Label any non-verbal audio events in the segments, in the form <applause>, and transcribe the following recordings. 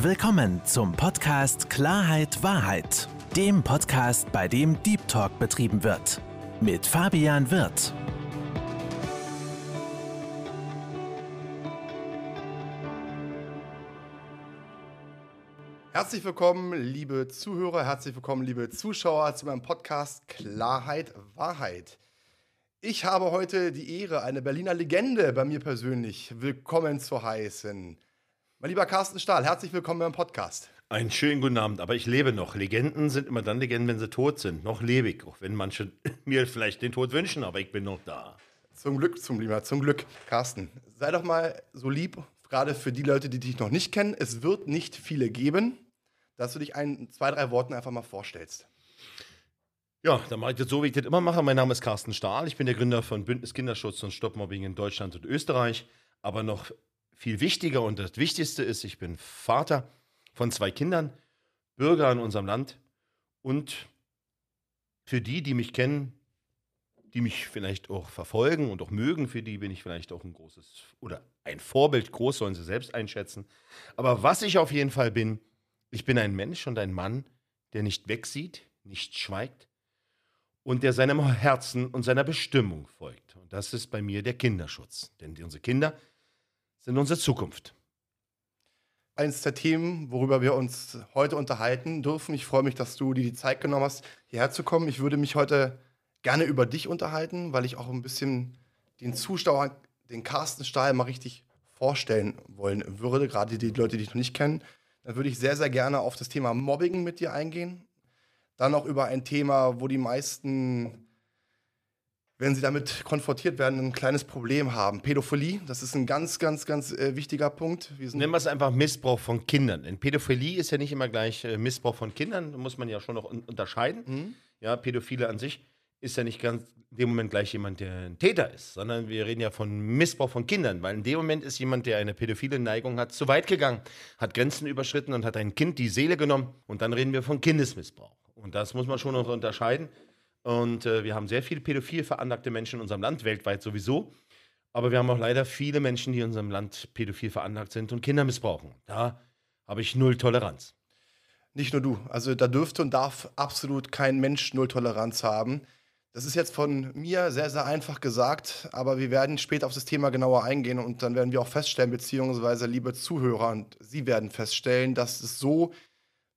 Willkommen zum Podcast Klarheit Wahrheit, dem Podcast, bei dem Deep Talk betrieben wird. Mit Fabian Wirth. Herzlich willkommen, liebe Zuhörer, herzlich willkommen, liebe Zuschauer zu meinem Podcast Klarheit Wahrheit. Ich habe heute die Ehre, eine Berliner Legende bei mir persönlich willkommen zu heißen. Mein lieber Carsten Stahl, herzlich willkommen beim Podcast. Einen schönen guten Abend, aber ich lebe noch. Legenden sind immer dann Legenden, wenn sie tot sind. Noch lebe ich, auch wenn manche <laughs> mir vielleicht den Tod wünschen, aber ich bin noch da. Zum Glück, zum Lieber, zum Glück. Carsten, sei doch mal so lieb, gerade für die Leute, die dich noch nicht kennen. Es wird nicht viele geben, dass du dich in zwei, drei Worten einfach mal vorstellst. Ja, dann mache ich das so, wie ich das immer mache. Mein Name ist Carsten Stahl. Ich bin der Gründer von Bündnis Kinderschutz und Stoppmobbing in Deutschland und Österreich. Aber noch viel wichtiger und das Wichtigste ist, ich bin Vater von zwei Kindern, Bürger in unserem Land und für die, die mich kennen, die mich vielleicht auch verfolgen und auch mögen, für die bin ich vielleicht auch ein großes oder ein Vorbild, groß sollen sie selbst einschätzen. Aber was ich auf jeden Fall bin, ich bin ein Mensch und ein Mann, der nicht wegsieht, nicht schweigt und der seinem Herzen und seiner Bestimmung folgt. Und das ist bei mir der Kinderschutz. Denn unsere Kinder sind unsere Zukunft. Eines der Themen, worüber wir uns heute unterhalten dürfen. Ich freue mich, dass du dir die Zeit genommen hast, hierher zu kommen. Ich würde mich heute gerne über dich unterhalten, weil ich auch ein bisschen den Zuschauern, den Carsten Stahl mal richtig vorstellen wollen würde, gerade die Leute, die dich noch nicht kennen. Dann würde ich sehr, sehr gerne auf das Thema Mobbing mit dir eingehen. Dann auch über ein Thema, wo die meisten wenn sie damit konfrontiert werden, ein kleines Problem haben. Pädophilie, das ist ein ganz, ganz, ganz äh, wichtiger Punkt. Wir Nennen wir es einfach Missbrauch von Kindern. Denn Pädophilie ist ja nicht immer gleich äh, Missbrauch von Kindern, da muss man ja schon noch un unterscheiden. Mhm. Ja, Pädophile an sich ist ja nicht ganz in dem Moment gleich jemand, der ein Täter ist, sondern wir reden ja von Missbrauch von Kindern, weil in dem Moment ist jemand, der eine pädophile Neigung hat, zu weit gegangen, hat Grenzen überschritten und hat ein Kind die Seele genommen und dann reden wir von Kindesmissbrauch. Und das muss man schon noch unterscheiden. Und äh, wir haben sehr viele pädophil veranlagte Menschen in unserem Land, weltweit sowieso. Aber wir haben auch leider viele Menschen, die in unserem Land pädophil veranlagt sind und Kinder missbrauchen. Da habe ich null Toleranz. Nicht nur du. Also da dürfte und darf absolut kein Mensch null Toleranz haben. Das ist jetzt von mir sehr, sehr einfach gesagt, aber wir werden später auf das Thema genauer eingehen und dann werden wir auch feststellen, beziehungsweise liebe Zuhörer und Sie werden feststellen, dass es so,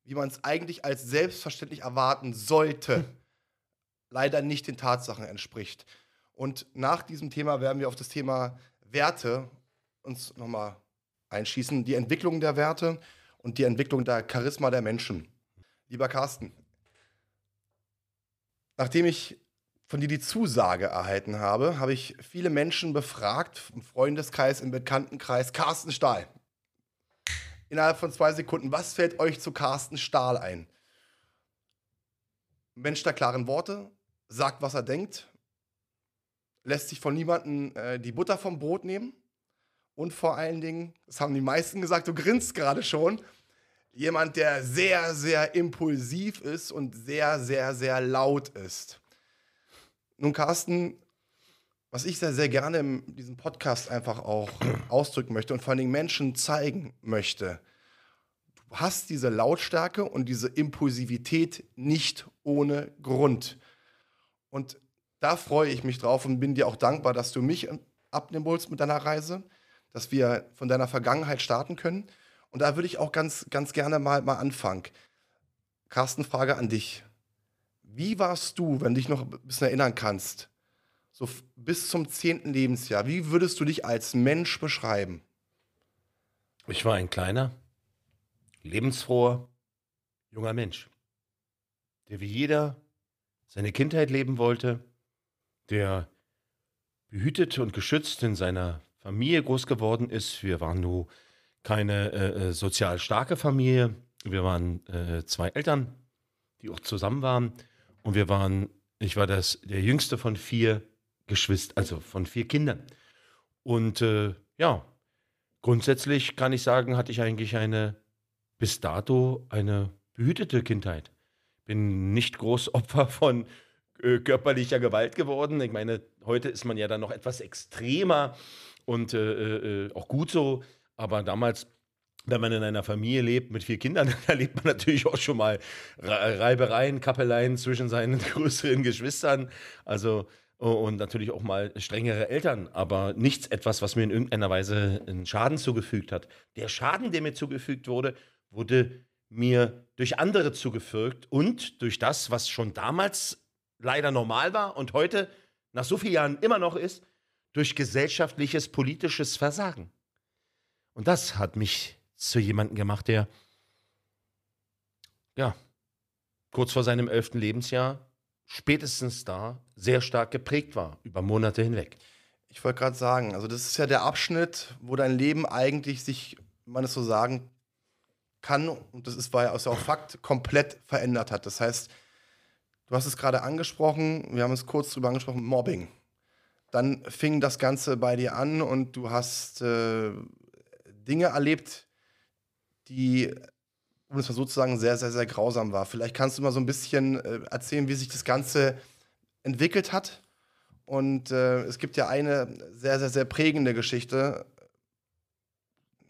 wie man es eigentlich als selbstverständlich erwarten sollte, <laughs> leider nicht den Tatsachen entspricht. Und nach diesem Thema werden wir auf das Thema Werte uns nochmal einschießen, die Entwicklung der Werte und die Entwicklung der Charisma der Menschen. Lieber Carsten, nachdem ich von dir die Zusage erhalten habe, habe ich viele Menschen befragt, im Freundeskreis, im Bekanntenkreis, Carsten Stahl. Innerhalb von zwei Sekunden, was fällt euch zu Carsten Stahl ein? Mensch der klaren Worte, sagt, was er denkt, lässt sich von niemandem äh, die Butter vom Brot nehmen und vor allen Dingen, das haben die meisten gesagt, du grinst gerade schon, jemand, der sehr, sehr impulsiv ist und sehr, sehr, sehr laut ist. Nun, Carsten, was ich sehr, sehr gerne in diesem Podcast einfach auch ausdrücken möchte und vor allen Dingen Menschen zeigen möchte, du hast diese Lautstärke und diese Impulsivität nicht ohne Grund. Und da freue ich mich drauf und bin dir auch dankbar, dass du mich abnehmen willst mit deiner Reise, dass wir von deiner Vergangenheit starten können. Und da würde ich auch ganz, ganz gerne mal, mal anfangen. Carsten, Frage an dich. Wie warst du, wenn du dich noch ein bisschen erinnern kannst, so bis zum zehnten Lebensjahr, wie würdest du dich als Mensch beschreiben? Ich war ein kleiner, lebensfroher, junger Mensch, der wie jeder seine Kindheit leben wollte, der behütet und geschützt in seiner Familie groß geworden ist. Wir waren nur keine äh, äh, sozial starke Familie. Wir waren äh, zwei Eltern, die auch zusammen waren. Und wir waren, ich war das, der jüngste von vier Geschwistern, also von vier Kindern. Und äh, ja, grundsätzlich kann ich sagen, hatte ich eigentlich eine, bis dato eine behütete Kindheit bin nicht groß Opfer von äh, körperlicher Gewalt geworden. Ich meine, heute ist man ja dann noch etwas extremer und äh, äh, auch gut so. Aber damals wenn man in einer Familie lebt mit vier Kindern, <laughs> dann erlebt man natürlich auch schon mal Reibereien, Kappeleien zwischen seinen <laughs> größeren Geschwistern. Also und natürlich auch mal strengere Eltern, aber nichts etwas, was mir in irgendeiner Weise einen Schaden zugefügt hat. Der Schaden, der mir zugefügt wurde, wurde mir durch andere zugefügt und durch das, was schon damals leider normal war und heute nach so vielen Jahren immer noch ist, durch gesellschaftliches, politisches Versagen. Und das hat mich zu jemandem gemacht, der ja kurz vor seinem elften Lebensjahr spätestens da sehr stark geprägt war, über Monate hinweg. Ich wollte gerade sagen, also das ist ja der Abschnitt, wo dein Leben eigentlich sich, wenn man es so sagen kann, und das ist, war ja auch Fakt, komplett verändert hat. Das heißt, du hast es gerade angesprochen, wir haben es kurz drüber angesprochen, Mobbing. Dann fing das Ganze bei dir an und du hast äh, Dinge erlebt, die um es mal so zu sagen, sehr, sehr, sehr grausam war. Vielleicht kannst du mal so ein bisschen äh, erzählen, wie sich das Ganze entwickelt hat. Und äh, es gibt ja eine sehr, sehr, sehr prägende Geschichte.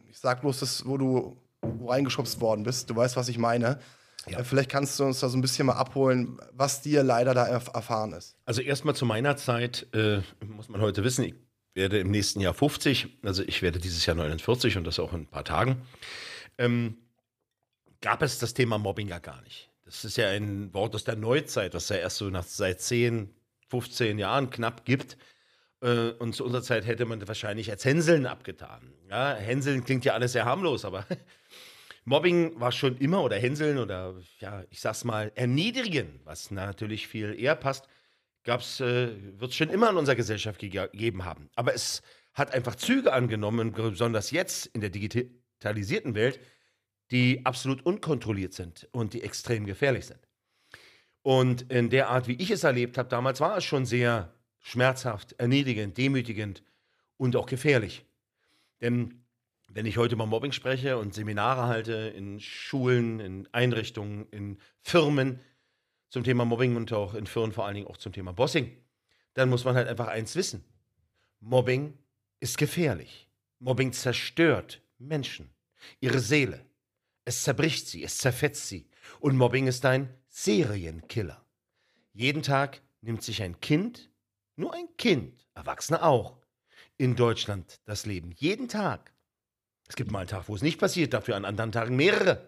Ich sag bloß das, wo du reingeschubst worden bist. Du weißt, was ich meine. Ja. Äh, vielleicht kannst du uns da so ein bisschen mal abholen, was dir leider da erf erfahren ist. Also erstmal zu meiner Zeit, äh, muss man heute wissen, ich werde im nächsten Jahr 50, also ich werde dieses Jahr 49 und das auch in ein paar Tagen. Ähm, gab es das Thema Mobbing ja gar nicht. Das ist ja ein Wort aus der Neuzeit, was ja erst so nach seit 10, 15 Jahren knapp gibt. Äh, und zu unserer Zeit hätte man wahrscheinlich als Hänseln abgetan. Ja, Hänseln klingt ja alles sehr harmlos, aber <laughs> Mobbing war schon immer oder Hänseln oder ja, ich sag's mal, erniedrigen, was natürlich viel eher passt, gab's, äh, wird es schon immer in unserer Gesellschaft gegeben haben. Aber es hat einfach Züge angenommen, besonders jetzt in der digitalisierten Welt, die absolut unkontrolliert sind und die extrem gefährlich sind. Und in der Art, wie ich es erlebt habe, damals war es schon sehr schmerzhaft, erniedrigend, demütigend und auch gefährlich. Denn wenn ich heute über Mobbing spreche und Seminare halte in Schulen, in Einrichtungen, in Firmen zum Thema Mobbing und auch in Firmen vor allen Dingen auch zum Thema Bossing, dann muss man halt einfach eins wissen. Mobbing ist gefährlich. Mobbing zerstört Menschen, ihre Seele, es zerbricht sie, es zerfetzt sie. Und Mobbing ist ein Serienkiller. Jeden Tag nimmt sich ein Kind, nur ein Kind, Erwachsene auch, in Deutschland das Leben. Jeden Tag. Es gibt mal einen Tag, wo es nicht passiert, dafür an anderen Tagen mehrere.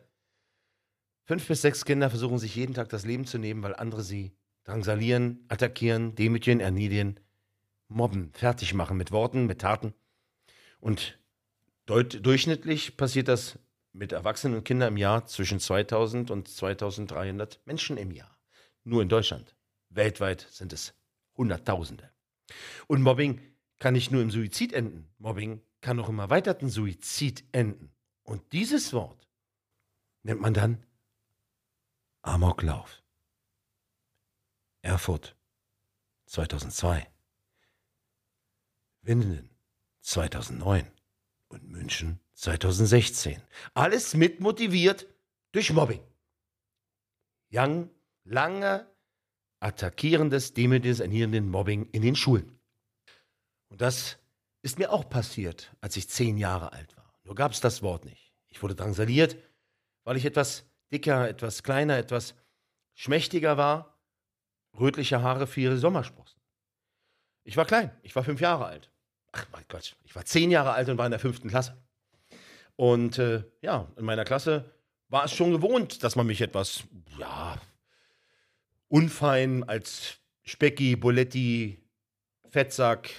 Fünf bis sechs Kinder versuchen sich jeden Tag das Leben zu nehmen, weil andere sie drangsalieren, attackieren, demütigen, erniedrigen, mobben, fertig machen mit Worten, mit Taten. Und durchschnittlich passiert das mit Erwachsenen und Kindern im Jahr zwischen 2000 und 2300 Menschen im Jahr. Nur in Deutschland. Weltweit sind es Hunderttausende. Und Mobbing kann nicht nur im Suizid enden. Mobbing kann auch im erweiterten Suizid enden. Und dieses Wort nennt man dann Amoklauf. Erfurt 2002. Winden 2009 und München 2016. Alles mitmotiviert durch Mobbing. Young, lange attackierendes, demütiges, Mobbing in den Schulen. Und das ist mir auch passiert, als ich zehn Jahre alt war. Nur gab es das Wort nicht. Ich wurde drangsaliert, weil ich etwas dicker, etwas kleiner, etwas schmächtiger war, rötliche Haare, viele Sommersprossen. Ich war klein, ich war fünf Jahre alt. Ach mein Gott, ich war zehn Jahre alt und war in der fünften Klasse. Und äh, ja, in meiner Klasse war es schon gewohnt, dass man mich etwas, ja, unfein als Specki, Boletti, Fettsack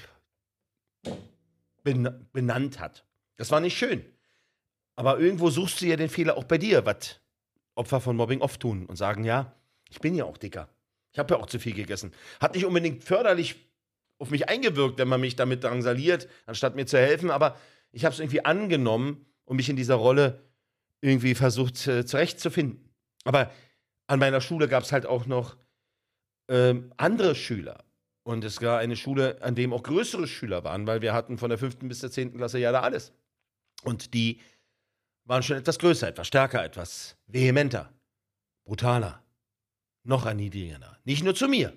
benannt hat. Das war nicht schön. Aber irgendwo suchst du ja den Fehler auch bei dir, was Opfer von Mobbing oft tun und sagen, ja, ich bin ja auch dicker. Ich habe ja auch zu viel gegessen. Hat nicht unbedingt förderlich auf mich eingewirkt, wenn man mich damit drangsaliert, anstatt mir zu helfen, aber ich habe es irgendwie angenommen und mich in dieser Rolle irgendwie versucht äh, zurechtzufinden. Aber an meiner Schule gab es halt auch noch ähm, andere Schüler. Und es war eine Schule, an dem auch größere Schüler waren, weil wir hatten von der fünften bis zur zehnten Klasse ja da alles. Und die waren schon etwas größer, etwas stärker, etwas vehementer, brutaler, noch erniedrigender. Nicht nur zu mir,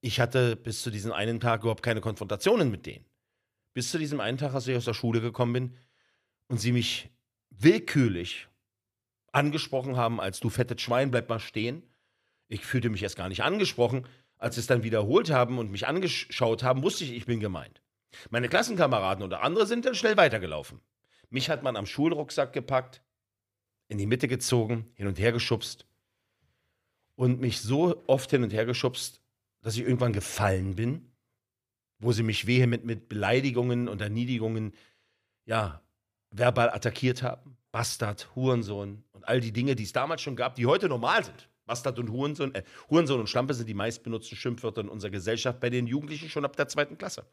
ich hatte bis zu diesem einen Tag überhaupt keine Konfrontationen mit denen. Bis zu diesem einen Tag, als ich aus der Schule gekommen bin und sie mich willkürlich angesprochen haben, als du fettes Schwein, bleib mal stehen. Ich fühlte mich erst gar nicht angesprochen. Als sie es dann wiederholt haben und mich angeschaut haben, wusste ich, ich bin gemeint. Meine Klassenkameraden oder andere sind dann schnell weitergelaufen. Mich hat man am Schulrucksack gepackt, in die Mitte gezogen, hin und her geschubst und mich so oft hin und her geschubst, dass ich irgendwann gefallen bin, wo sie mich vehement mit Beleidigungen und Erniedrigungen, ja, verbal attackiert haben. Bastard, Hurensohn und all die Dinge, die es damals schon gab, die heute normal sind. Bastard und Hurensohn, äh, Hurensohn und Schlampe sind die meistbenutzten Schimpfwörter in unserer Gesellschaft bei den Jugendlichen schon ab der zweiten Klasse.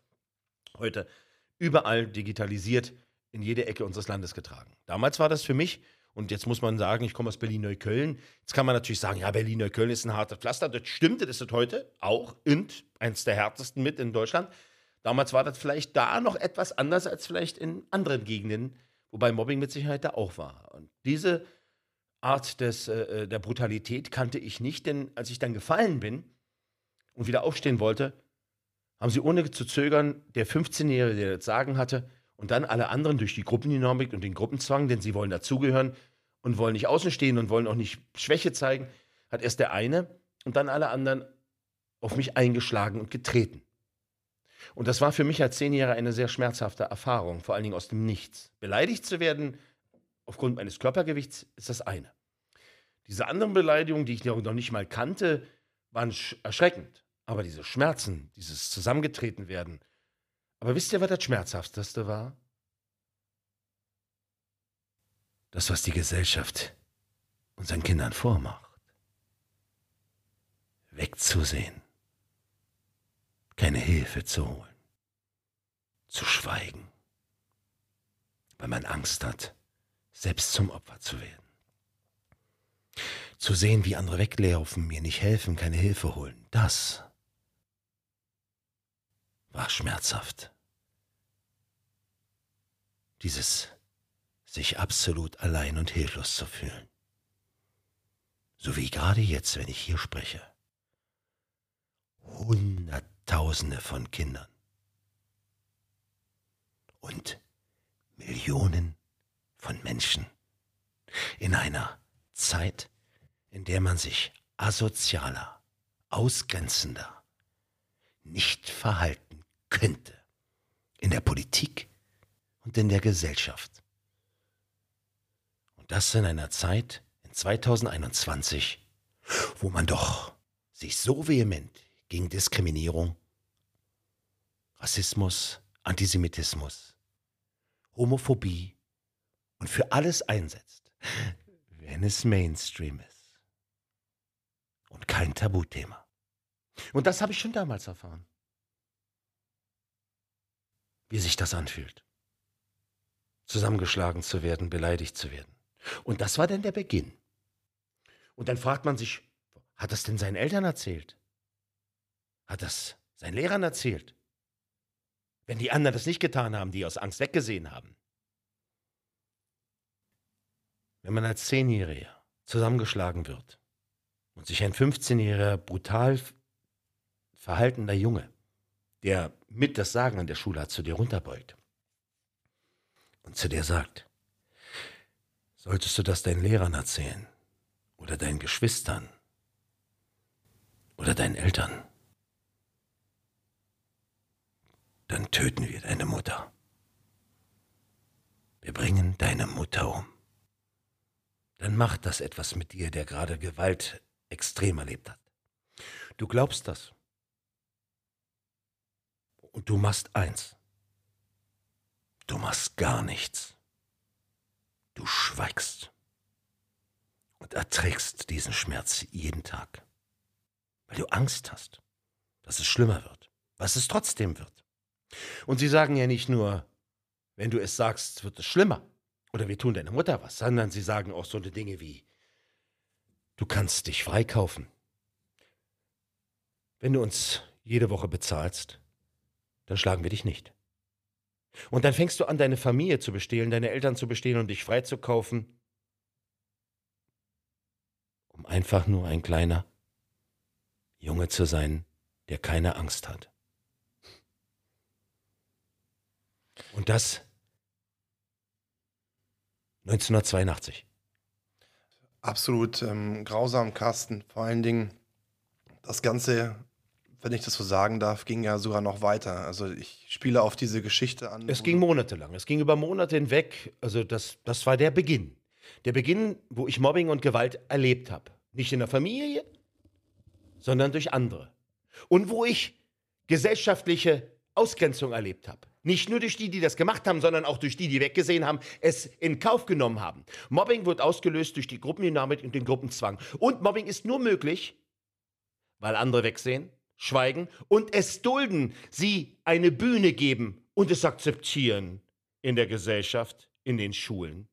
Heute überall digitalisiert, in jede Ecke unseres Landes getragen. Damals war das für mich, und jetzt muss man sagen, ich komme aus Berlin-Neukölln. Jetzt kann man natürlich sagen, ja, Berlin-Neukölln ist ein harter Pflaster. Das stimmt, das ist heute auch und eins der härtesten mit in Deutschland. Damals war das vielleicht da noch etwas anders als vielleicht in anderen Gegenden Wobei Mobbing mit Sicherheit da auch war. Und diese Art des, äh, äh, der Brutalität kannte ich nicht, denn als ich dann gefallen bin und wieder aufstehen wollte, haben sie ohne zu zögern, der 15-Jährige, der das Sagen hatte, und dann alle anderen durch die Gruppendynamik und den Gruppenzwang, denn sie wollen dazugehören und wollen nicht außen stehen und wollen auch nicht Schwäche zeigen, hat erst der eine und dann alle anderen auf mich eingeschlagen und getreten. Und das war für mich als Zehnjähriger eine sehr schmerzhafte Erfahrung, vor allen Dingen aus dem Nichts. Beleidigt zu werden aufgrund meines Körpergewichts ist das eine. Diese anderen Beleidigungen, die ich noch nicht mal kannte, waren erschreckend. Aber diese Schmerzen, dieses zusammengetreten werden. Aber wisst ihr, was das Schmerzhafteste war? Das, was die Gesellschaft unseren Kindern vormacht. Wegzusehen keine Hilfe zu holen, zu schweigen, weil man Angst hat, selbst zum Opfer zu werden. Zu sehen, wie andere weglaufen, mir nicht helfen, keine Hilfe holen, das war schmerzhaft. Dieses sich absolut allein und hilflos zu fühlen. So wie gerade jetzt, wenn ich hier spreche. Hundert Tausende von Kindern und Millionen von Menschen in einer Zeit, in der man sich asozialer, ausgrenzender nicht verhalten könnte. In der Politik und in der Gesellschaft. Und das in einer Zeit, in 2021, wo man doch sich so vehement gegen Diskriminierung Rassismus, Antisemitismus, Homophobie und für alles einsetzt, wenn es Mainstream ist. Und kein Tabuthema. Und das habe ich schon damals erfahren. Wie sich das anfühlt. Zusammengeschlagen zu werden, beleidigt zu werden. Und das war dann der Beginn. Und dann fragt man sich, hat das denn seinen Eltern erzählt? Hat das seinen Lehrern erzählt? Wenn die anderen das nicht getan haben, die aus Angst weggesehen haben. Wenn man als Zehnjähriger zusammengeschlagen wird und sich ein 15-jähriger brutal verhaltener Junge, der mit das Sagen an der Schule hat, zu dir runterbeugt und zu dir sagt, solltest du das deinen Lehrern erzählen oder deinen Geschwistern oder deinen Eltern, dann töten wir deine Mutter. Wir bringen deine Mutter um. Dann macht das etwas mit dir, der gerade Gewalt extrem erlebt hat. Du glaubst das. Und du machst eins. Du machst gar nichts. Du schweigst und erträgst diesen Schmerz jeden Tag, weil du Angst hast, dass es schlimmer wird, was es trotzdem wird. Und sie sagen ja nicht nur, wenn du es sagst, wird es schlimmer. Oder wir tun deiner Mutter was, sondern sie sagen auch so eine Dinge wie, du kannst dich freikaufen. Wenn du uns jede Woche bezahlst, dann schlagen wir dich nicht. Und dann fängst du an, deine Familie zu bestehlen, deine Eltern zu bestehlen und dich freizukaufen, um einfach nur ein kleiner Junge zu sein, der keine Angst hat. Und das 1982. Absolut ähm, grausam, Carsten. Vor allen Dingen, das Ganze, wenn ich das so sagen darf, ging ja sogar noch weiter. Also ich spiele auf diese Geschichte an. Es ging monatelang. Es ging über Monate hinweg. Also das, das war der Beginn. Der Beginn, wo ich Mobbing und Gewalt erlebt habe. Nicht in der Familie, sondern durch andere. Und wo ich gesellschaftliche Ausgrenzung erlebt habe. Nicht nur durch die, die das gemacht haben, sondern auch durch die, die weggesehen haben, es in Kauf genommen haben. Mobbing wird ausgelöst durch die Gruppendynamik und den Gruppenzwang. Und Mobbing ist nur möglich, weil andere wegsehen, schweigen und es dulden, sie eine Bühne geben und es akzeptieren in der Gesellschaft, in den Schulen.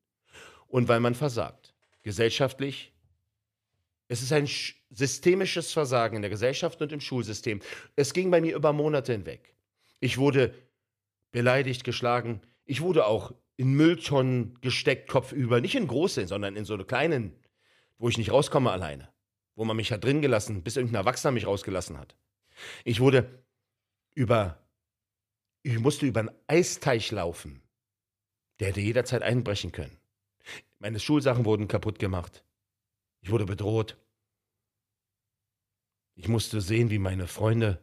Und weil man versagt. Gesellschaftlich, es ist ein systemisches Versagen in der Gesellschaft und im Schulsystem. Es ging bei mir über Monate hinweg. Ich wurde beleidigt, geschlagen. Ich wurde auch in Mülltonnen gesteckt, kopfüber. Nicht in großen, sondern in so eine kleinen, wo ich nicht rauskomme alleine. Wo man mich hat drin gelassen, bis irgendein Erwachsener mich rausgelassen hat. Ich wurde über, ich musste über einen Eisteich laufen. Der hätte jederzeit einbrechen können. Meine Schulsachen wurden kaputt gemacht. Ich wurde bedroht. Ich musste sehen, wie meine Freunde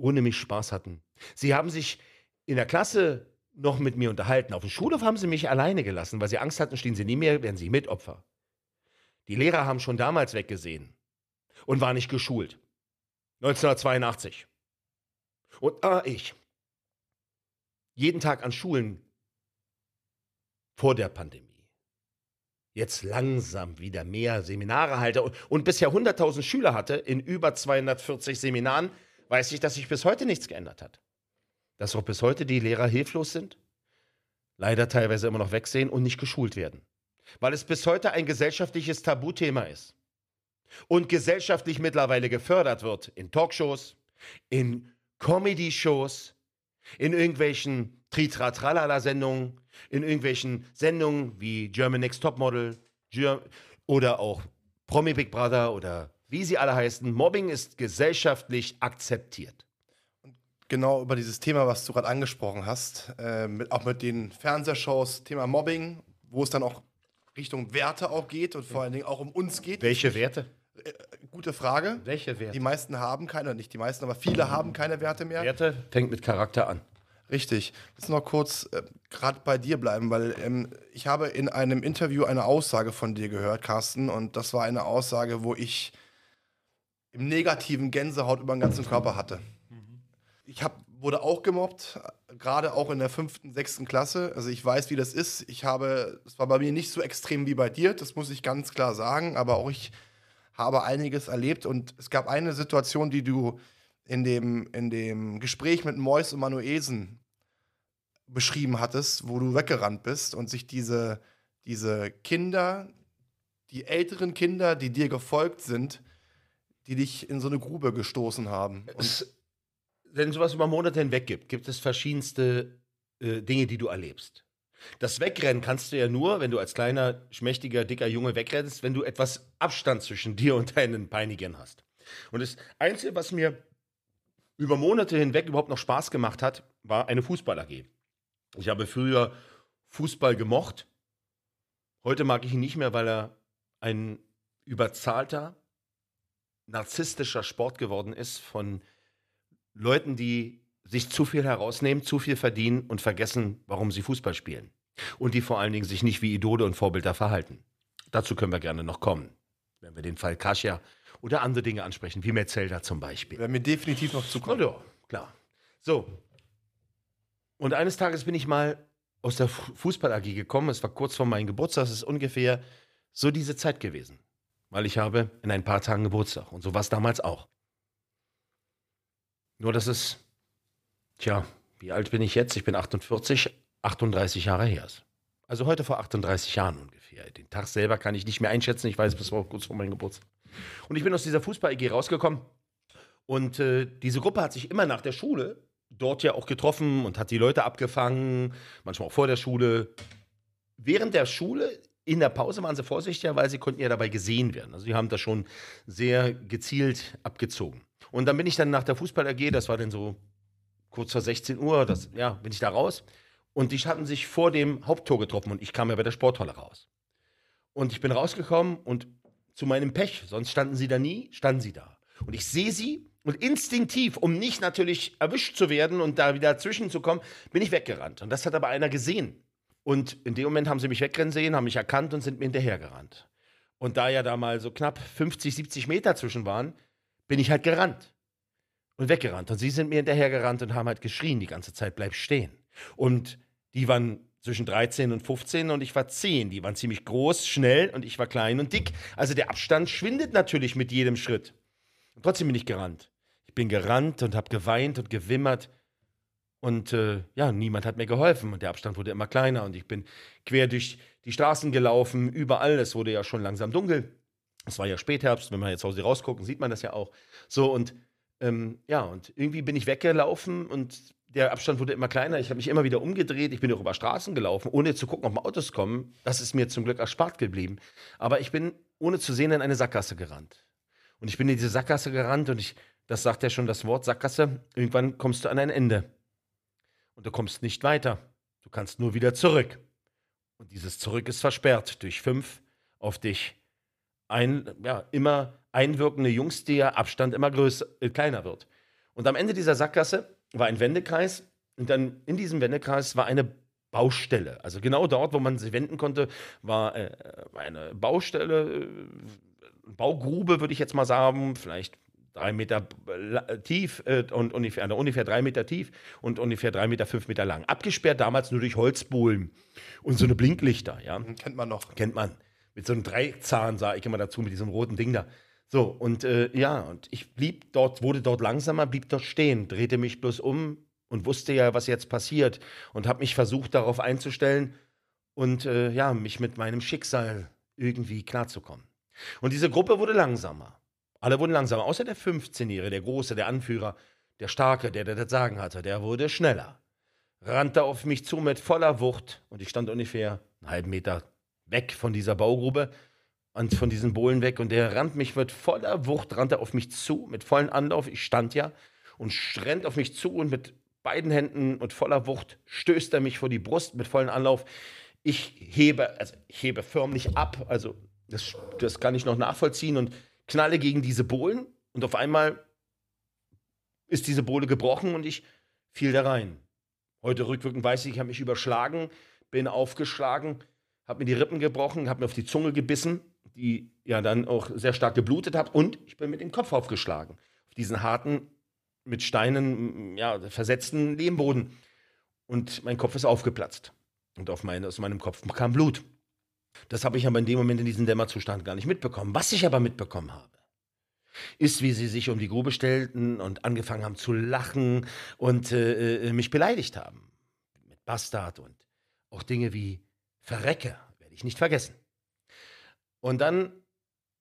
ohne mich Spaß hatten. Sie haben sich in der Klasse noch mit mir unterhalten. Auf dem Schulhof haben sie mich alleine gelassen, weil sie Angst hatten, stehen sie nie mehr, werden sie Mitopfer. Die Lehrer haben schon damals weggesehen und waren nicht geschult. 1982. Und ah, ich. Jeden Tag an Schulen vor der Pandemie. Jetzt langsam wieder mehr Seminare halte und, und bisher 100.000 Schüler hatte in über 240 Seminaren, weiß ich, dass sich bis heute nichts geändert hat. Dass auch bis heute die Lehrer hilflos sind, leider teilweise immer noch wegsehen und nicht geschult werden. Weil es bis heute ein gesellschaftliches Tabuthema ist. Und gesellschaftlich mittlerweile gefördert wird in Talkshows, in Comedy-Shows, in irgendwelchen Tritratralala-Sendungen, in irgendwelchen Sendungen wie German Next Topmodel oder auch Promi Big Brother oder wie sie alle heißen, Mobbing ist gesellschaftlich akzeptiert. Und genau über dieses Thema, was du gerade angesprochen hast, äh, mit, auch mit den Fernsehshows, Thema Mobbing, wo es dann auch Richtung Werte auch geht und vor allen Dingen auch um uns geht. Welche Werte? Äh, gute Frage. Welche Werte? Die meisten haben keine, nicht die meisten, aber viele haben keine Werte mehr. Werte fängt mit Charakter an. Richtig. Jetzt noch kurz äh, gerade bei dir bleiben, weil ähm, ich habe in einem Interview eine Aussage von dir gehört, Carsten, und das war eine Aussage, wo ich im negativen Gänsehaut über den ganzen Körper hatte. Ich hab, wurde auch gemobbt, gerade auch in der fünften, sechsten Klasse. Also ich weiß, wie das ist. Ich habe, es war bei mir nicht so extrem wie bei dir, das muss ich ganz klar sagen, aber auch ich habe einiges erlebt und es gab eine Situation, die du in dem, in dem Gespräch mit Mois und Manuesen beschrieben hattest, wo du weggerannt bist und sich diese, diese Kinder, die älteren Kinder, die dir gefolgt sind, die dich in so eine Grube gestoßen haben. Es, wenn sowas über Monate hinweg gibt, gibt es verschiedenste äh, Dinge, die du erlebst. Das Wegrennen kannst du ja nur, wenn du als kleiner, schmächtiger, dicker Junge wegrennst, wenn du etwas Abstand zwischen <laughs> dir und deinen Peinigern hast. Und das Einzige, was mir über Monate hinweg überhaupt noch Spaß gemacht hat, war eine Fußball-AG. Ich habe früher Fußball gemocht. Heute mag ich ihn nicht mehr, weil er ein überzahlter, narzisstischer Sport geworden ist von Leuten, die sich zu viel herausnehmen, zu viel verdienen und vergessen, warum sie Fußball spielen. Und die vor allen Dingen sich nicht wie Idole und Vorbilder verhalten. Dazu können wir gerne noch kommen, wenn wir den Fall Kasia oder andere Dinge ansprechen, wie Metzelda zum Beispiel. Werden wir definitiv noch zukommen. Ja, klar. So. Und eines Tages bin ich mal aus der Fußball AG gekommen. Es war kurz vor meinem Geburtstag. Es ist ungefähr so diese Zeit gewesen weil ich habe in ein paar Tagen Geburtstag. Und so war es damals auch. Nur, dass es, tja, wie alt bin ich jetzt? Ich bin 48, 38 Jahre her. Also heute vor 38 Jahren ungefähr. Den Tag selber kann ich nicht mehr einschätzen. Ich weiß, es war kurz vor meinem Geburtstag. Und ich bin aus dieser Fußball-EG rausgekommen. Und äh, diese Gruppe hat sich immer nach der Schule dort ja auch getroffen und hat die Leute abgefangen, manchmal auch vor der Schule. Während der Schule in der Pause waren sie vorsichtiger, weil sie konnten ja dabei gesehen werden. Also sie haben das schon sehr gezielt abgezogen. Und dann bin ich dann nach der Fußball AG, das war dann so kurz vor 16 Uhr, das, ja, bin ich da raus. Und die hatten sich vor dem Haupttor getroffen und ich kam ja bei der Sporthalle raus. Und ich bin rausgekommen und zu meinem Pech, sonst standen sie da nie, standen sie da. Und ich sehe sie und instinktiv, um nicht natürlich erwischt zu werden und da wieder zwischenzukommen, bin ich weggerannt. Und das hat aber einer gesehen. Und in dem Moment haben sie mich wegrennen sehen, haben mich erkannt und sind mir hinterhergerannt. Und da ja da mal so knapp 50, 70 Meter zwischen waren, bin ich halt gerannt und weggerannt. Und sie sind mir hinterhergerannt und haben halt geschrien die ganze Zeit, bleib stehen. Und die waren zwischen 13 und 15 und ich war 10. Die waren ziemlich groß, schnell und ich war klein und dick. Also der Abstand schwindet natürlich mit jedem Schritt. Und trotzdem bin ich gerannt. Ich bin gerannt und habe geweint und gewimmert. Und äh, ja, niemand hat mir geholfen. Und der Abstand wurde immer kleiner. Und ich bin quer durch die Straßen gelaufen, überall. Es wurde ja schon langsam dunkel. Es war ja Spätherbst. Wenn wir jetzt aus rausgucken, sieht man das ja auch. So, und ähm, ja, und irgendwie bin ich weggelaufen und der Abstand wurde immer kleiner. Ich habe mich immer wieder umgedreht. Ich bin auch über Straßen gelaufen, ohne zu gucken, ob Autos kommen. Das ist mir zum Glück erspart geblieben. Aber ich bin, ohne zu sehen, in eine Sackgasse gerannt. Und ich bin in diese Sackgasse gerannt und ich, das sagt ja schon das Wort Sackgasse, irgendwann kommst du an ein Ende. Und du kommst nicht weiter. Du kannst nur wieder zurück. Und dieses Zurück ist versperrt durch fünf auf dich ein, ja, immer einwirkende Jungs, der Abstand immer größer, äh, kleiner wird. Und am Ende dieser Sackgasse war ein Wendekreis und dann in diesem Wendekreis war eine Baustelle. Also genau dort, wo man sich wenden konnte, war äh, eine Baustelle, äh, Baugrube, würde ich jetzt mal sagen, vielleicht drei Meter tief äh, und ungefähr, also ungefähr drei Meter tief und ungefähr drei Meter, fünf Meter lang. Abgesperrt damals nur durch Holzbohlen und so eine Blinklichter, ja. Kennt man noch. Kennt man. Mit so einem Dreizahn sah ich immer dazu, mit diesem roten Ding da. So, und äh, ja, und ich blieb dort, wurde dort langsamer, blieb dort stehen, drehte mich bloß um und wusste ja, was jetzt passiert und habe mich versucht, darauf einzustellen und äh, ja, mich mit meinem Schicksal irgendwie klarzukommen. Und diese Gruppe wurde langsamer. Alle wurden langsamer, außer der 15-Jährige, der Große, der Anführer, der Starke, der, der das Sagen hatte, der wurde schneller. Rannte auf mich zu mit voller Wucht und ich stand ungefähr einen halben Meter weg von dieser Baugrube und von diesen Bohlen weg und der rannt mich mit voller Wucht, rannte auf mich zu, mit vollen Anlauf, ich stand ja und rennt auf mich zu und mit beiden Händen und voller Wucht stößt er mich vor die Brust mit vollen Anlauf. Ich hebe, also ich hebe förmlich ab, also das, das kann ich noch nachvollziehen und knalle gegen diese Bohlen und auf einmal ist diese Bohle gebrochen und ich fiel da rein. Heute rückwirkend weiß ich, ich habe mich überschlagen, bin aufgeschlagen, habe mir die Rippen gebrochen, habe mir auf die Zunge gebissen die ja dann auch sehr stark geblutet hat. Und ich bin mit dem Kopf aufgeschlagen. Auf diesen harten, mit Steinen ja, versetzten Lehmboden. Und mein Kopf ist aufgeplatzt. Und auf meine, aus meinem Kopf kam Blut. Das habe ich aber in dem Moment in diesem Dämmerzustand gar nicht mitbekommen. Was ich aber mitbekommen habe, ist, wie sie sich um die Grube stellten und angefangen haben zu lachen und äh, äh mich beleidigt haben. Mit Bastard und auch Dinge wie Verrecke, werde ich nicht vergessen. Und dann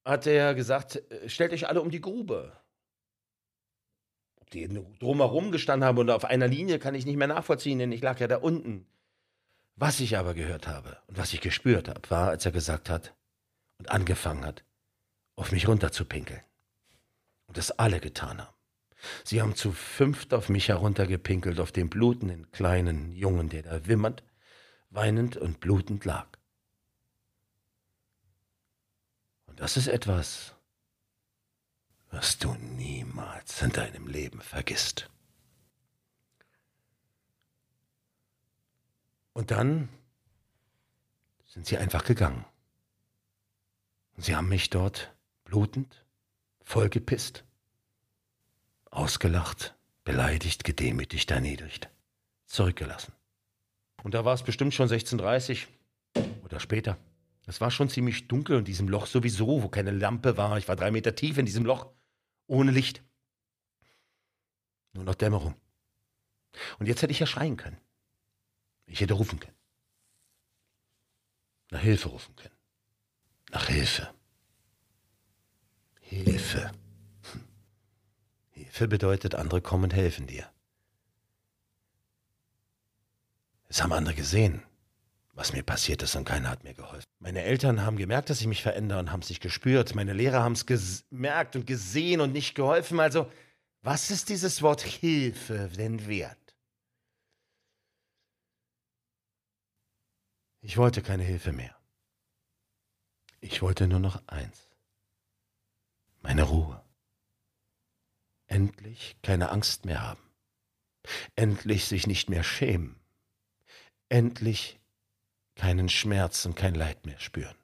hat er gesagt, äh, stellt euch alle um die Grube. Ob die drumherum gestanden haben oder auf einer Linie, kann ich nicht mehr nachvollziehen, denn ich lag ja da unten. Was ich aber gehört habe und was ich gespürt habe, war, als er gesagt hat und angefangen hat, auf mich runterzupinkeln. Und das alle getan haben. Sie haben zu fünft auf mich heruntergepinkelt, auf den blutenden kleinen Jungen, der da wimmernd, weinend und blutend lag. Das ist etwas, was du niemals in deinem Leben vergisst. Und dann sind sie einfach gegangen. Und sie haben mich dort blutend, vollgepisst, ausgelacht, beleidigt, gedemütigt, erniedrigt, zurückgelassen. Und da war es bestimmt schon 16.30 oder später. Es war schon ziemlich dunkel in diesem Loch sowieso, wo keine Lampe war. Ich war drei Meter tief in diesem Loch, ohne Licht. Nur noch Dämmerung. Und jetzt hätte ich ja schreien können. Ich hätte rufen können. Nach Hilfe rufen können. Nach Hilfe. Hilfe. Hm. Hilfe bedeutet, andere kommen und helfen dir. Es haben andere gesehen was mir passiert ist und keiner hat mir geholfen. Meine Eltern haben gemerkt, dass ich mich verändere und haben sich gespürt. Meine Lehrer haben es gemerkt und gesehen und nicht geholfen. Also, was ist dieses Wort Hilfe denn wert? Ich wollte keine Hilfe mehr. Ich wollte nur noch eins. Meine Ruhe. Endlich keine Angst mehr haben. Endlich sich nicht mehr schämen. Endlich keinen Schmerz und kein Leid mehr spüren.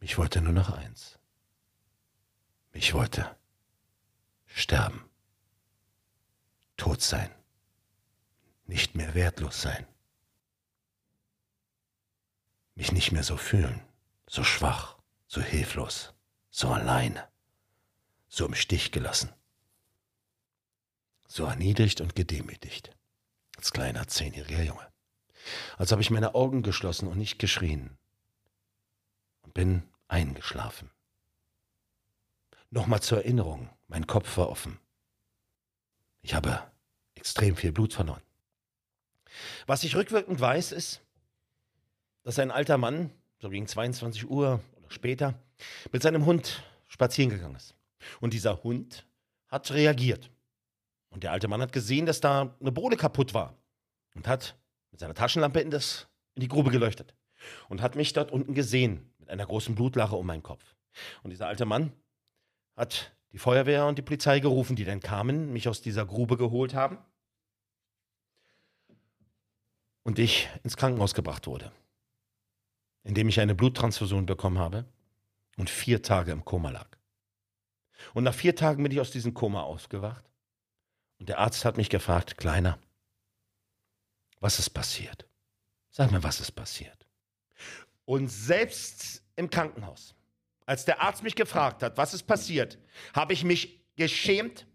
Ich wollte nur noch eins. Ich wollte sterben. Tot sein. Nicht mehr wertlos sein. Mich nicht mehr so fühlen, so schwach, so hilflos, so alleine, so im Stich gelassen, so erniedrigt und gedemütigt, als kleiner zehnjähriger Junge. Als habe ich meine Augen geschlossen und nicht geschrien und bin eingeschlafen. Nochmal zur Erinnerung, mein Kopf war offen. Ich habe extrem viel Blut verloren. Was ich rückwirkend weiß, ist, dass ein alter Mann, so gegen 22 Uhr oder später, mit seinem Hund spazieren gegangen ist. Und dieser Hund hat reagiert. Und der alte Mann hat gesehen, dass da eine Bohle kaputt war. Und hat mit seiner Taschenlampe in, das, in die Grube geleuchtet. Und hat mich dort unten gesehen, mit einer großen Blutlache um meinen Kopf. Und dieser alte Mann hat die Feuerwehr und die Polizei gerufen, die dann kamen, mich aus dieser Grube geholt haben und ich ins Krankenhaus gebracht wurde, indem ich eine Bluttransfusion bekommen habe und vier Tage im Koma lag. Und nach vier Tagen bin ich aus diesem Koma ausgewacht und der Arzt hat mich gefragt, Kleiner, was ist passiert? Sag mir, was ist passiert? Und selbst im Krankenhaus als der Arzt mich gefragt hat, was ist passiert, habe ich mich geschämt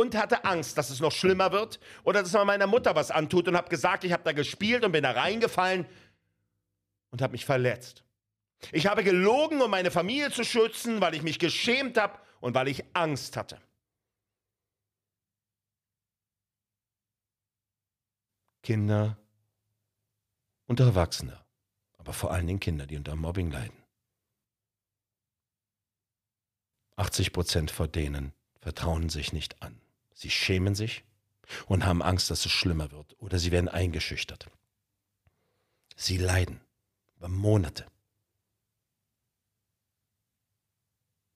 und hatte Angst, dass es noch schlimmer wird oder dass man meiner Mutter was antut und habe gesagt, ich habe da gespielt und bin da reingefallen und habe mich verletzt. Ich habe gelogen, um meine Familie zu schützen, weil ich mich geschämt habe und weil ich Angst hatte. Kinder und Erwachsene, aber vor allen Dingen Kinder, die unter Mobbing leiden. 80 Prozent von denen vertrauen sich nicht an. Sie schämen sich und haben Angst, dass es schlimmer wird oder sie werden eingeschüchtert. Sie leiden über Monate.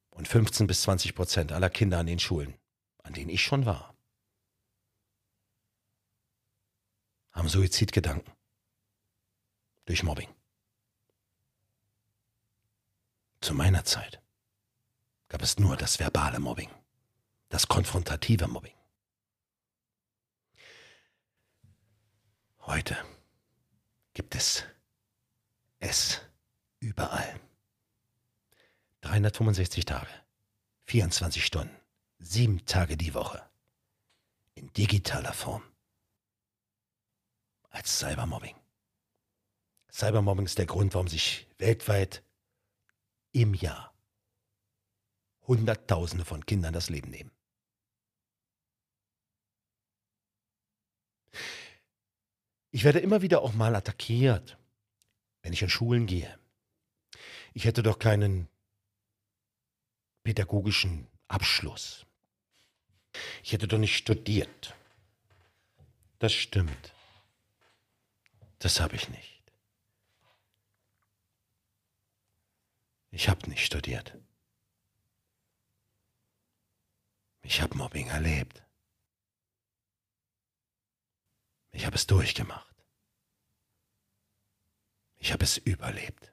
Und 15 bis 20 Prozent aller Kinder an den Schulen, an denen ich schon war, haben Suizidgedanken durch Mobbing. Zu meiner Zeit gab es nur das verbale Mobbing, das konfrontative Mobbing. Heute gibt es es überall. 365 Tage, 24 Stunden, sieben Tage die Woche. In digitaler Form. Als Cybermobbing. Cybermobbing ist der Grund, warum sich weltweit im Jahr Hunderttausende von Kindern das Leben nehmen. Ich werde immer wieder auch mal attackiert, wenn ich in Schulen gehe. Ich hätte doch keinen pädagogischen Abschluss. Ich hätte doch nicht studiert. Das stimmt. Das habe ich nicht. Ich habe nicht studiert. Ich habe Mobbing erlebt. Ich habe es durchgemacht. Ich habe es überlebt.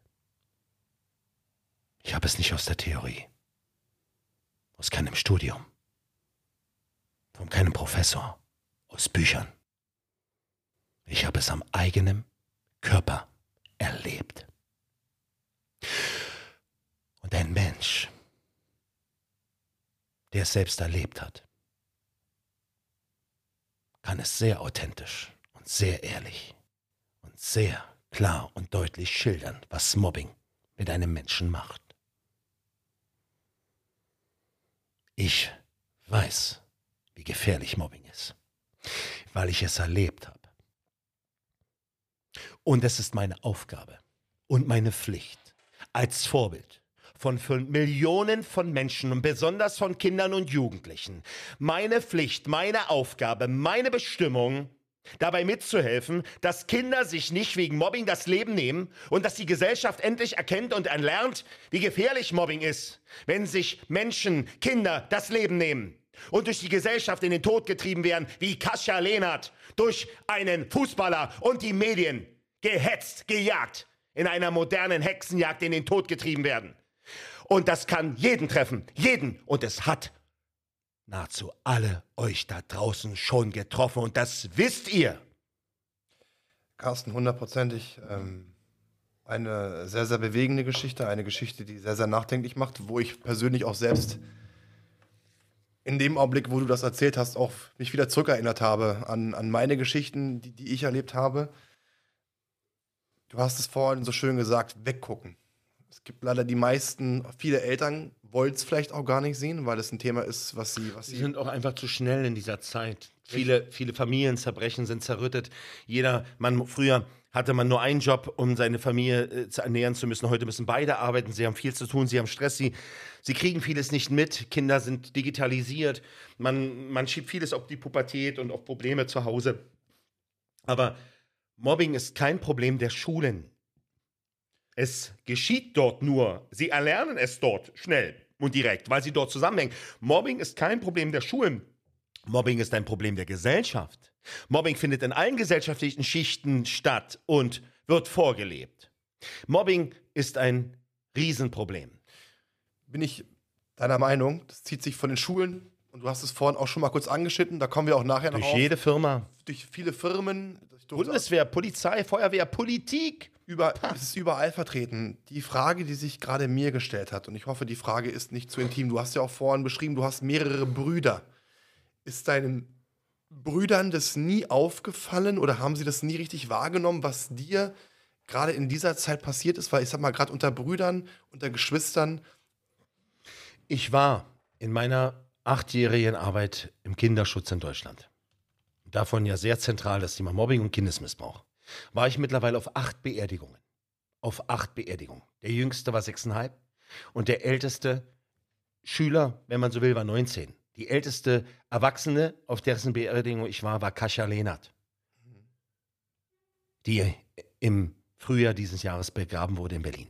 Ich habe es nicht aus der Theorie, aus keinem Studium, von keinem Professor, aus Büchern. Ich habe es am eigenen Körper erlebt. Und ein Mensch, der es selbst erlebt hat, kann es sehr authentisch und sehr ehrlich und sehr klar und deutlich schildern, was Mobbing mit einem Menschen macht. Ich weiß, wie gefährlich Mobbing ist, weil ich es erlebt habe. Und es ist meine Aufgabe und meine Pflicht als Vorbild von, Millionen von Menschen und besonders von Kindern und Jugendlichen. Meine Pflicht, meine Aufgabe, meine Bestimmung, dabei mitzuhelfen, dass Kinder sich nicht wegen Mobbing das Leben nehmen und dass die Gesellschaft endlich erkennt und erlernt, wie gefährlich Mobbing ist, wenn sich Menschen, Kinder das Leben nehmen und durch die Gesellschaft in den Tod getrieben werden, wie Kasia Lehnert, durch einen Fußballer und die Medien gehetzt, gejagt, in einer modernen Hexenjagd in den Tod getrieben werden. Und das kann jeden treffen, jeden. Und es hat nahezu alle euch da draußen schon getroffen und das wisst ihr. Carsten, hundertprozentig. Ähm, eine sehr, sehr bewegende Geschichte, eine Geschichte, die sehr, sehr nachdenklich macht, wo ich persönlich auch selbst in dem Augenblick, wo du das erzählt hast, auch mich wieder zurückerinnert habe an, an meine Geschichten, die, die ich erlebt habe. Du hast es vorhin so schön gesagt, weggucken. Gibt leider die meisten, viele Eltern wollen es vielleicht auch gar nicht sehen, weil es ein Thema ist, was sie. Was sie, sie sind auch einfach zu schnell in dieser Zeit. Viele, viele Familienzerbrechen sind zerrüttet. Jeder, man früher hatte man nur einen Job, um seine Familie äh, zu ernähren zu müssen. Heute müssen beide arbeiten. Sie haben viel zu tun, sie haben Stress, sie, sie kriegen vieles nicht mit. Kinder sind digitalisiert. Man, man schiebt vieles auf die Pubertät und auf Probleme zu Hause. Aber Mobbing ist kein Problem der Schulen. Es geschieht dort nur. Sie erlernen es dort schnell und direkt, weil sie dort zusammenhängen. Mobbing ist kein Problem der Schulen. Mobbing ist ein Problem der Gesellschaft. Mobbing findet in allen gesellschaftlichen Schichten statt und wird vorgelebt. Mobbing ist ein Riesenproblem. Bin ich deiner Meinung? Das zieht sich von den Schulen und du hast es vorhin auch schon mal kurz angeschnitten, da kommen wir auch nachher noch Durch auf. jede Firma. Durch viele Firmen. Bundeswehr, Polizei, Feuerwehr, Politik. Über, es ist überall vertreten. Die Frage, die sich gerade mir gestellt hat, und ich hoffe, die Frage ist nicht zu intim. Du hast ja auch vorhin beschrieben, du hast mehrere Brüder. Ist deinen Brüdern das nie aufgefallen oder haben sie das nie richtig wahrgenommen, was dir gerade in dieser Zeit passiert ist? Weil ich sag mal, gerade unter Brüdern, unter Geschwistern. Ich war in meiner achtjährigen Arbeit im Kinderschutz in Deutschland. Davon ja sehr zentral das Thema Mobbing und Kindesmissbrauch. War ich mittlerweile auf acht Beerdigungen. Auf acht Beerdigungen. Der jüngste war sechseinhalb und der älteste Schüler, wenn man so will, war 19. Die älteste Erwachsene, auf dessen Beerdigung ich war, war Kasia Lehnert, die im Frühjahr dieses Jahres begraben wurde in Berlin.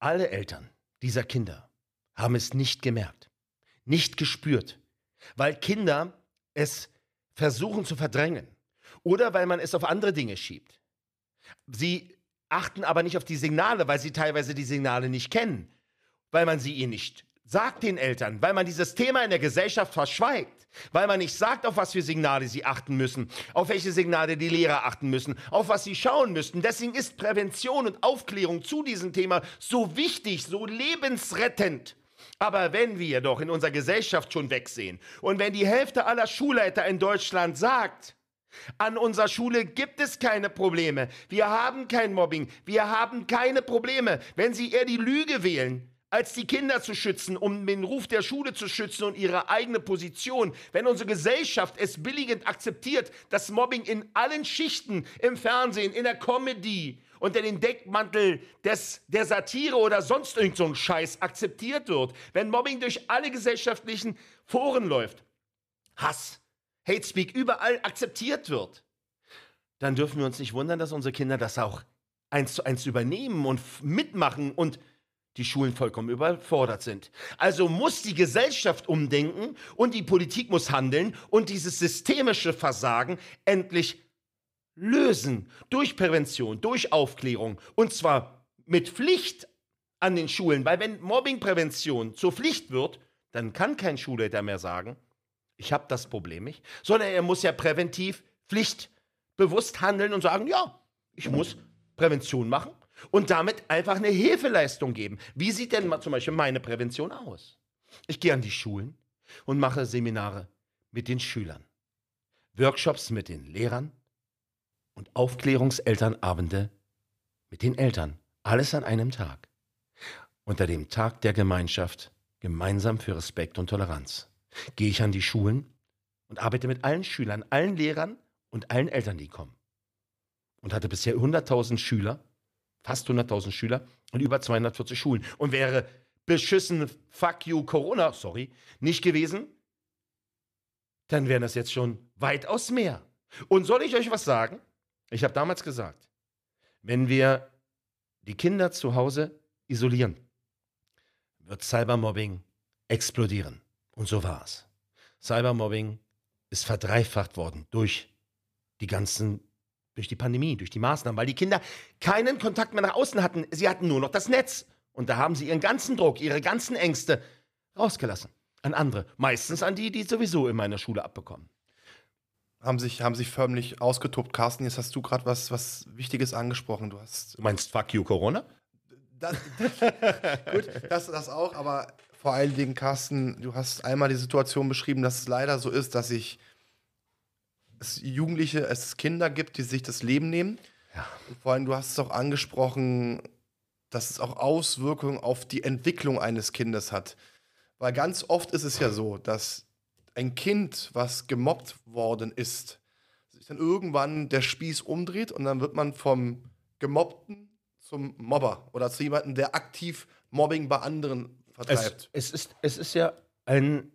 Alle Eltern dieser Kinder haben es nicht gemerkt nicht gespürt, weil Kinder es versuchen zu verdrängen oder weil man es auf andere Dinge schiebt. Sie achten aber nicht auf die Signale, weil sie teilweise die Signale nicht kennen, weil man sie ihnen nicht sagt den Eltern, weil man dieses Thema in der Gesellschaft verschweigt, weil man nicht sagt, auf was für Signale sie achten müssen, auf welche Signale die Lehrer achten müssen, auf was sie schauen müssten. Deswegen ist Prävention und Aufklärung zu diesem Thema so wichtig, so lebensrettend. Aber wenn wir doch in unserer Gesellschaft schon wegsehen und wenn die Hälfte aller Schulleiter in Deutschland sagt, an unserer Schule gibt es keine Probleme, wir haben kein Mobbing, wir haben keine Probleme, wenn sie eher die Lüge wählen, als die Kinder zu schützen, um den Ruf der Schule zu schützen und ihre eigene Position. Wenn unsere Gesellschaft es billigend akzeptiert, dass Mobbing in allen Schichten, im Fernsehen, in der Comedy, unter den Deckmantel des, der Satire oder sonst irgend so ein Scheiß akzeptiert wird, wenn Mobbing durch alle gesellschaftlichen Foren läuft, Hass, Hate Speak überall akzeptiert wird, dann dürfen wir uns nicht wundern, dass unsere Kinder das auch eins zu eins übernehmen und mitmachen und die Schulen vollkommen überfordert sind. Also muss die Gesellschaft umdenken und die Politik muss handeln und dieses systemische Versagen endlich lösen. Durch Prävention, durch Aufklärung. Und zwar mit Pflicht an den Schulen. Weil wenn Mobbingprävention zur Pflicht wird, dann kann kein Schulleiter mehr sagen, ich habe das Problem nicht, sondern er muss ja präventiv pflichtbewusst handeln und sagen, ja, ich muss Prävention machen und damit einfach eine Hilfeleistung geben. Wie sieht denn zum Beispiel meine Prävention aus? Ich gehe an die Schulen und mache Seminare mit den Schülern, Workshops mit den Lehrern, und Aufklärungselternabende mit den Eltern. Alles an einem Tag. Unter dem Tag der Gemeinschaft, gemeinsam für Respekt und Toleranz, gehe ich an die Schulen und arbeite mit allen Schülern, allen Lehrern und allen Eltern, die kommen. Und hatte bisher 100.000 Schüler, fast 100.000 Schüler und über 240 Schulen. Und wäre beschissen Fuck you Corona, sorry, nicht gewesen, dann wären das jetzt schon weitaus mehr. Und soll ich euch was sagen? Ich habe damals gesagt, wenn wir die Kinder zu Hause isolieren, wird Cybermobbing explodieren. Und so war es. Cybermobbing ist verdreifacht worden durch die ganzen, durch die Pandemie, durch die Maßnahmen, weil die Kinder keinen Kontakt mehr nach außen hatten. Sie hatten nur noch das Netz. Und da haben sie ihren ganzen Druck, ihre ganzen Ängste rausgelassen. An andere. Meistens an die, die sowieso in meiner Schule abbekommen. Haben sich, haben sich förmlich ausgetobt. Carsten, jetzt hast du gerade was, was Wichtiges angesprochen. Du hast. Du meinst Fuck you Corona? Das, <laughs> gut, das, das auch, aber vor allen Dingen, Carsten, du hast einmal die Situation beschrieben, dass es leider so ist, dass sich es Jugendliche, es Kinder gibt, die sich das Leben nehmen. Ja. Vor allem, du hast es auch angesprochen, dass es auch Auswirkungen auf die Entwicklung eines Kindes hat. Weil ganz oft ist es ja so, dass ein Kind, was gemobbt worden ist, sich dann irgendwann der Spieß umdreht und dann wird man vom Gemobbten zum Mobber oder zu jemandem, der aktiv Mobbing bei anderen Es, vertreibt. es, ist, es ist ja ein,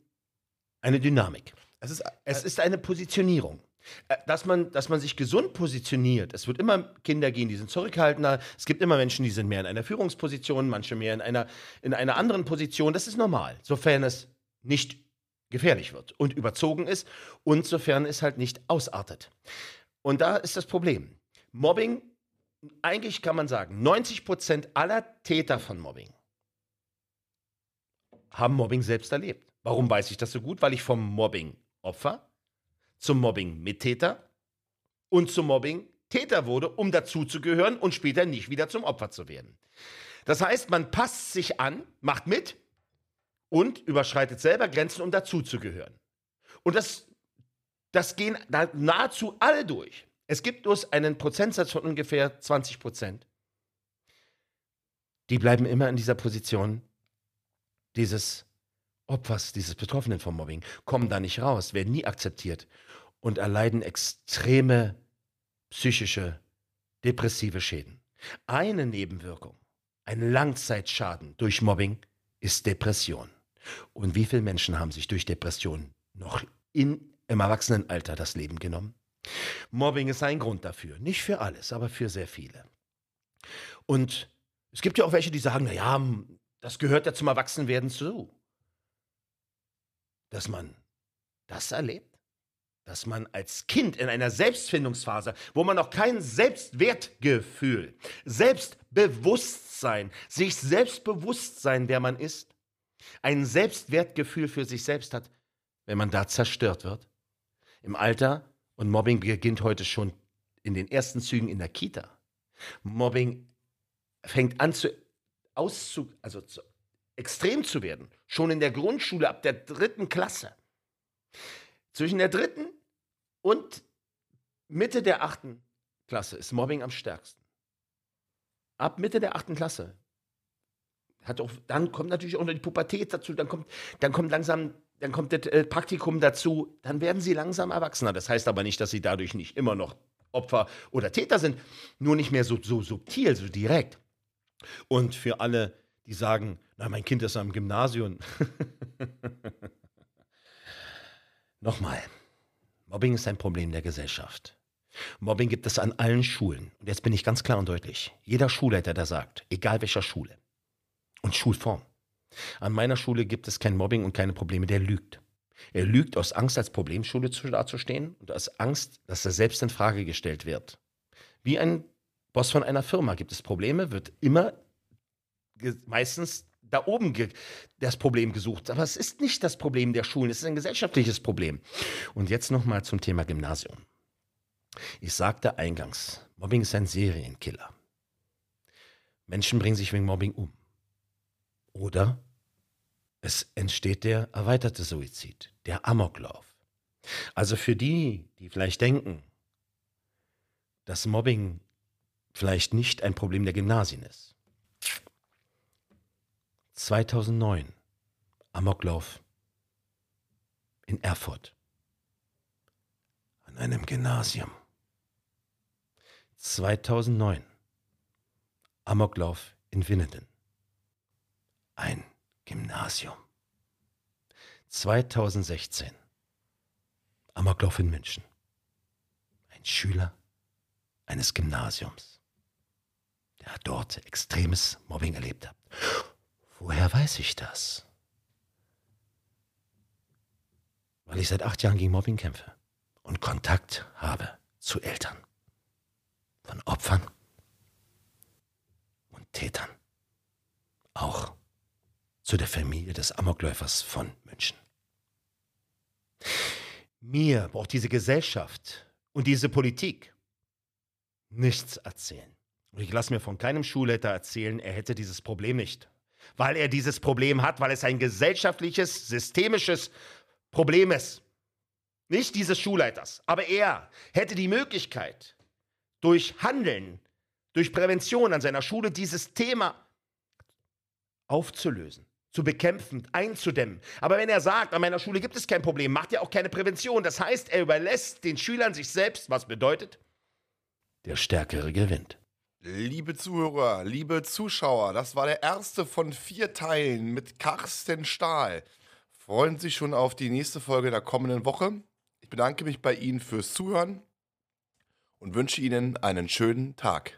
eine Dynamik. Es, ist, Es ist eine Positionierung. Äh, Dass man, dass man sich gesund positioniert. Es wird immer Kinder gehen, die sind zurückhaltender. Es gibt immer Menschen, die sind mehr in einer Führungsposition, manche mehr in einer, in einer anderen Position. Das ist normal, sofern es nicht gefährlich wird und überzogen ist und sofern es halt nicht ausartet. Und da ist das Problem. Mobbing, eigentlich kann man sagen, 90 Prozent aller Täter von Mobbing haben Mobbing selbst erlebt. Warum weiß ich das so gut? Weil ich vom Mobbing-Opfer zum Mobbing-Mittäter und zum Mobbing-Täter wurde, um dazuzugehören und später nicht wieder zum Opfer zu werden. Das heißt, man passt sich an, macht mit und überschreitet selber Grenzen, um dazuzugehören. Und das, das gehen da nahezu alle durch. Es gibt bloß einen Prozentsatz von ungefähr 20 Prozent. Die bleiben immer in dieser Position dieses Opfers, dieses Betroffenen vom Mobbing, kommen da nicht raus, werden nie akzeptiert und erleiden extreme psychische, depressive Schäden. Eine Nebenwirkung, ein Langzeitschaden durch Mobbing ist Depression. Und wie viele Menschen haben sich durch Depression noch in, im Erwachsenenalter das Leben genommen? Mobbing ist ein Grund dafür. Nicht für alles, aber für sehr viele. Und es gibt ja auch welche, die sagen, na ja, das gehört ja zum Erwachsenwerden zu. Dass man das erlebt, dass man als Kind in einer Selbstfindungsphase, wo man noch kein Selbstwertgefühl, Selbstbewusstsein, sich Selbstbewusstsein, wer man ist, ein Selbstwertgefühl für sich selbst hat, wenn man da zerstört wird. Im Alter, und Mobbing beginnt heute schon in den ersten Zügen in der Kita. Mobbing fängt an zu auszu, also zu, extrem zu werden, schon in der Grundschule ab der dritten Klasse. Zwischen der dritten und Mitte der achten Klasse ist Mobbing am stärksten. Ab Mitte der achten Klasse hat auch, dann kommt natürlich auch noch die Pubertät dazu, dann kommt, dann kommt langsam, dann kommt das äh, Praktikum dazu, dann werden sie langsam erwachsener. Das heißt aber nicht, dass sie dadurch nicht immer noch Opfer oder Täter sind, nur nicht mehr so, so subtil, so direkt. Und für alle, die sagen, na, mein Kind ist am Gymnasium. <laughs> Nochmal, Mobbing ist ein Problem der Gesellschaft. Mobbing gibt es an allen Schulen. Und jetzt bin ich ganz klar und deutlich. Jeder Schulleiter, der sagt, egal welcher Schule und Schulform, an meiner Schule gibt es kein Mobbing und keine Probleme, der lügt. Er lügt aus Angst, als Problemschule zu- dazustehen und aus Angst, dass er selbst in Frage gestellt wird. Wie ein Boss von einer Firma gibt es Probleme, wird immer meistens da oben das Problem gesucht. Aber es ist nicht das Problem der Schulen, es ist ein gesellschaftliches Problem. Und jetzt nochmal zum Thema Gymnasium. Ich sagte eingangs, Mobbing ist ein Serienkiller. Menschen bringen sich wegen Mobbing um. Oder es entsteht der erweiterte Suizid, der Amoklauf. Also für die, die vielleicht denken, dass Mobbing vielleicht nicht ein Problem der Gymnasien ist. 2009 Amoklauf in Erfurt an einem Gymnasium. 2009 Amoklauf in Winnenden. Ein Gymnasium. 2016 Amoklauf in München. ein Schüler eines Gymnasiums, der dort extremes Mobbing erlebt hat. Woher weiß ich das? Weil ich seit acht Jahren gegen Mobbing kämpfe und Kontakt habe zu Eltern von Opfern und Tätern. Auch zu der Familie des Amokläufers von München. Mir braucht diese Gesellschaft und diese Politik nichts erzählen. Und ich lasse mir von keinem Schulleiter erzählen, er hätte dieses Problem nicht. Weil er dieses Problem hat, weil es ein gesellschaftliches, systemisches Problem ist. Nicht dieses Schulleiters, aber er hätte die Möglichkeit, durch Handeln, durch Prävention an seiner Schule dieses Thema aufzulösen, zu bekämpfen, einzudämmen. Aber wenn er sagt, an meiner Schule gibt es kein Problem, macht er auch keine Prävention. Das heißt, er überlässt den Schülern sich selbst, was bedeutet, der Stärkere gewinnt. Liebe Zuhörer, liebe Zuschauer, das war der erste von vier Teilen mit Carsten Stahl. Freuen Sie sich schon auf die nächste Folge der kommenden Woche. Ich bedanke mich bei Ihnen fürs Zuhören und wünsche Ihnen einen schönen Tag.